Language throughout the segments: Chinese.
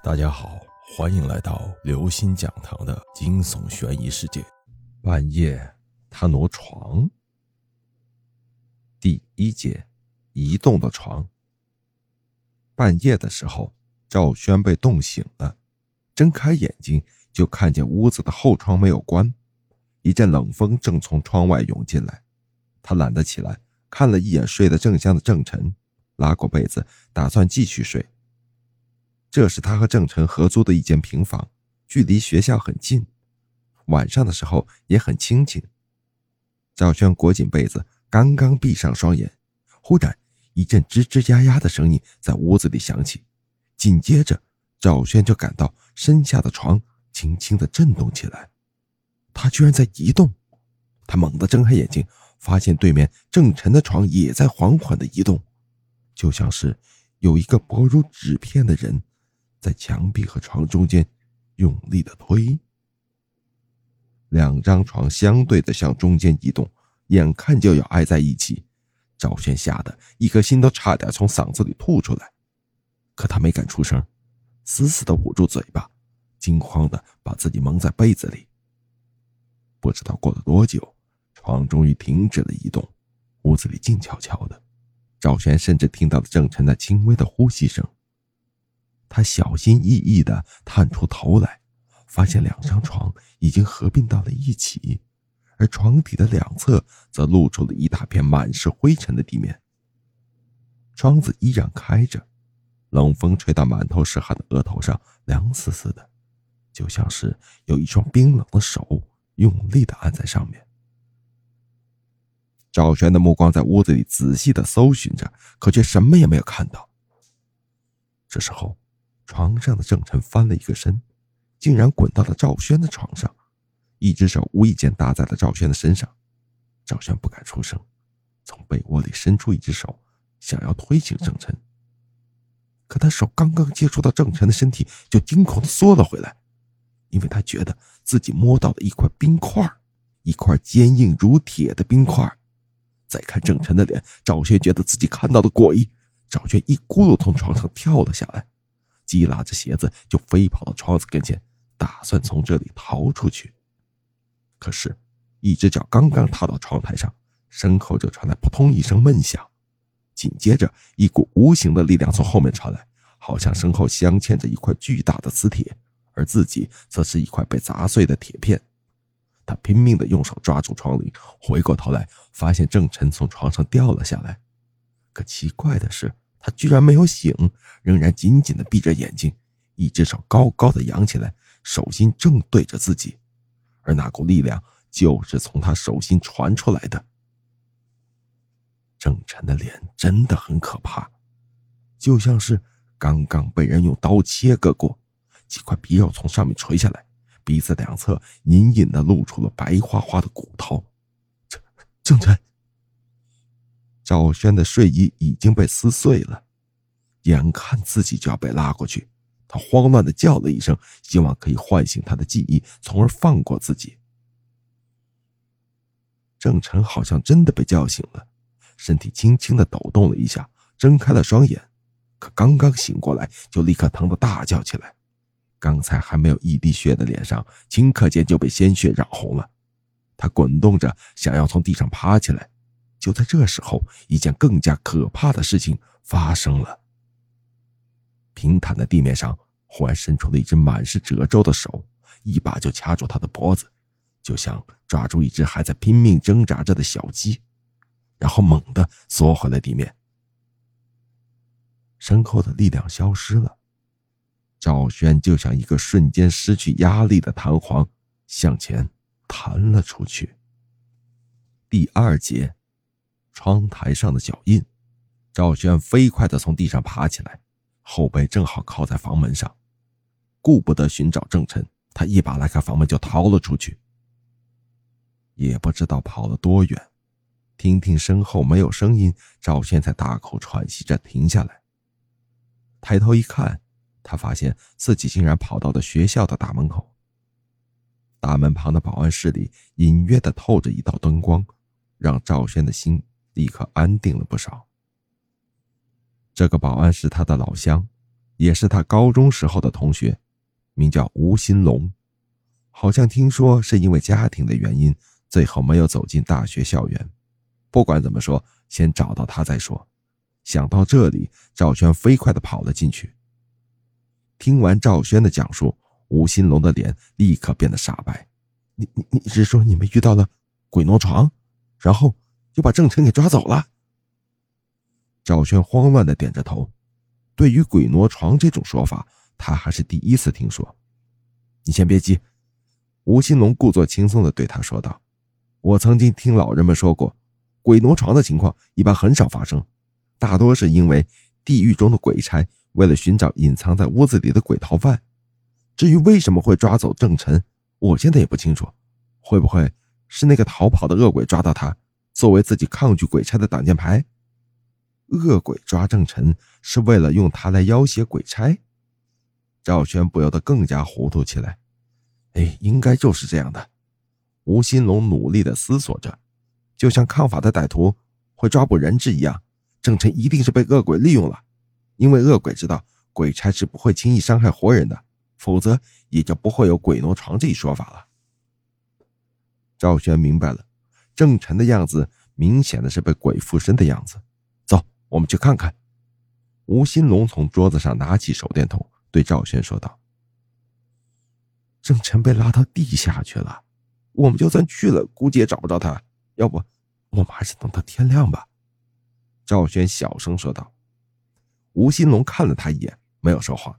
大家好，欢迎来到刘心讲堂的惊悚悬疑世界。半夜，他挪床。第一节，移动的床。半夜的时候，赵轩被冻醒了，睁开眼睛就看见屋子的后窗没有关，一阵冷风正从窗外涌进来。他懒得起来，看了一眼睡得正香的郑晨，拉过被子，打算继续睡。这是他和郑晨合租的一间平房，距离学校很近，晚上的时候也很清静。赵轩裹紧被子，刚刚闭上双眼，忽然一阵吱吱呀呀的声音在屋子里响起，紧接着赵轩就感到身下的床轻轻的震动起来，他居然在移动。他猛地睁开眼睛，发现对面郑晨的床也在缓缓的移动，就像是有一个薄如纸片的人。在墙壁和床中间用力的推，两张床相对的向中间移动，眼看就要挨在一起。赵轩吓得一颗心都差点从嗓子里吐出来，可他没敢出声，死死的捂住嘴巴，惊慌的把自己蒙在被子里。不知道过了多久，床终于停止了移动，屋子里静悄悄的。赵轩甚至听到了郑晨那轻微的呼吸声。他小心翼翼地探出头来，发现两张床已经合并到了一起，而床底的两侧则露出了一大片满是灰尘的地面。窗子依然开着，冷风吹到满头是汗的额头上，凉丝丝的，就像是有一双冰冷的手用力地按在上面。赵轩的目光在屋子里仔细地搜寻着，可却什么也没有看到。这时候。床上的郑晨翻了一个身，竟然滚到了赵轩的床上，一只手无意间搭在了赵轩的身上。赵轩不敢出声，从被窝里伸出一只手，想要推醒郑晨。可他手刚刚接触到郑晨的身体，就惊恐的缩了回来，因为他觉得自己摸到了一块冰块，一块坚硬如铁的冰块。再看郑晨的脸，赵轩觉得自己看到了鬼。赵轩一咕噜从床上跳了下来。急拉着鞋子就飞跑到窗子跟前，打算从这里逃出去。可是，一只脚刚刚踏到窗台上，身后就传来扑通一声闷响，紧接着一股无形的力量从后面传来，好像身后镶嵌着一块巨大的磁铁，而自己则是一块被砸碎的铁片。他拼命的用手抓住窗棂，回过头来发现郑晨从床上掉了下来。可奇怪的是。他居然没有醒，仍然紧紧的闭着眼睛，一只手高高的扬起来，手心正对着自己，而那股力量就是从他手心传出来的。郑晨的脸真的很可怕，就像是刚刚被人用刀切割过，几块皮肉从上面垂下来，鼻子两侧隐隐的露出了白花花的骨头。郑郑晨。赵轩的睡衣已经被撕碎了，眼看自己就要被拉过去，他慌乱的叫了一声，希望可以唤醒他的记忆，从而放过自己。郑晨好像真的被叫醒了，身体轻轻的抖动了一下，睁开了双眼，可刚刚醒过来，就立刻疼得大叫起来。刚才还没有一滴血的脸上，顷刻间就被鲜血染红了。他滚动着，想要从地上爬起来。就在这时候，一件更加可怕的事情发生了。平坦的地面上忽然伸出了一只满是褶皱的手，一把就掐住他的脖子，就像抓住一只还在拼命挣扎着的小鸡，然后猛地缩回了地面。身后的力量消失了，赵轩就像一个瞬间失去压力的弹簧，向前弹了出去。第二节。窗台上的脚印，赵轩飞快地从地上爬起来，后背正好靠在房门上，顾不得寻找郑晨，他一把拉开房门就逃了出去。也不知道跑了多远，听听身后没有声音，赵轩才大口喘息着停下来。抬头一看，他发现自己竟然跑到了学校的大门口。大门旁的保安室里隐约的透着一道灯光，让赵轩的心。立刻安定了不少。这个保安是他的老乡，也是他高中时候的同学，名叫吴新龙。好像听说是因为家庭的原因，最后没有走进大学校园。不管怎么说，先找到他再说。想到这里，赵轩飞快地跑了进去。听完赵轩的讲述，吴新龙的脸立刻变得煞白。你你你是说你们遇到了鬼挪床，然后就把郑晨给抓走了？赵轩慌乱的点着头。对于鬼挪床这种说法，他还是第一次听说。你先别急。吴新龙故作轻松的对他说道：“我曾经听老人们说过，鬼挪床的情况一般很少发生，大多是因为地狱中的鬼差为了寻找隐藏在屋子里的鬼逃犯。至于为什么会抓走郑晨，我现在也不清楚。会不会是那个逃跑的恶鬼抓到他，作为自己抗拒鬼差的挡箭牌？恶鬼抓郑晨是为了用他来要挟鬼差？”赵轩不由得更加糊涂起来。哎，应该就是这样的。吴新龙努力的思索着，就像抗法的歹徒会抓捕人质一样，郑晨一定是被恶鬼利用了。因为恶鬼知道鬼差是不会轻易伤害活人的，否则也就不会有鬼挪床这一说法了。赵轩明白了，郑晨的样子明显的是被鬼附身的样子。走，我们去看看。吴新龙从桌子上拿起手电筒，对赵轩说道。郑晨被拉到地下去了，我们就算去了，估计也找不着他。要不，我们还是等到天亮吧。”赵轩小声说道。吴新龙看了他一眼，没有说话，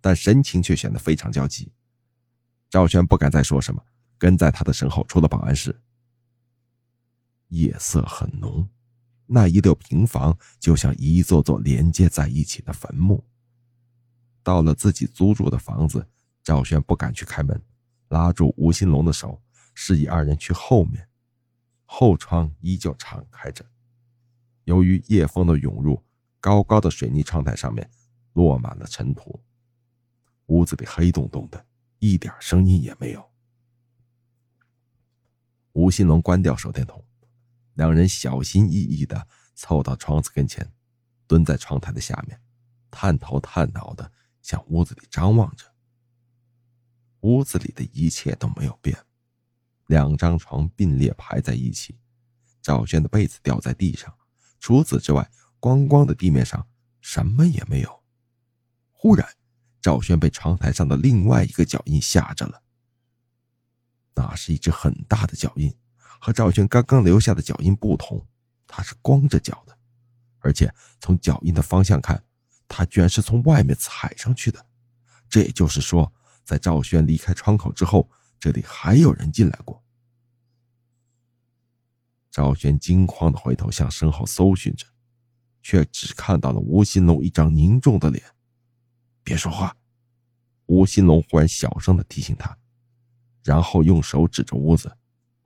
但神情却显得非常焦急。赵轩不敢再说什么，跟在他的身后出了保安室。夜色很浓，那一溜平房就像一座座连接在一起的坟墓。到了自己租住的房子。赵轩不敢去开门，拉住吴新龙的手，示意二人去后面。后窗依旧敞开着，由于夜风的涌入，高高的水泥窗台上面落满了尘土。屋子里黑洞洞的，一点声音也没有。吴新龙关掉手电筒，两人小心翼翼地凑到窗子跟前，蹲在窗台的下面，探头探脑地向屋子里张望着。屋子里的一切都没有变，两张床并列排在一起，赵轩的被子掉在地上，除此之外，光光的地面上什么也没有。忽然，赵轩被窗台上的另外一个脚印吓着了。那是一只很大的脚印，和赵轩刚刚留下的脚印不同，他是光着脚的，而且从脚印的方向看，他居然是从外面踩上去的。这也就是说。在赵轩离开窗口之后，这里还有人进来过。赵轩惊慌的回头向身后搜寻着，却只看到了吴新龙一张凝重的脸。别说话，吴新龙忽然小声的提醒他，然后用手指着屋子：“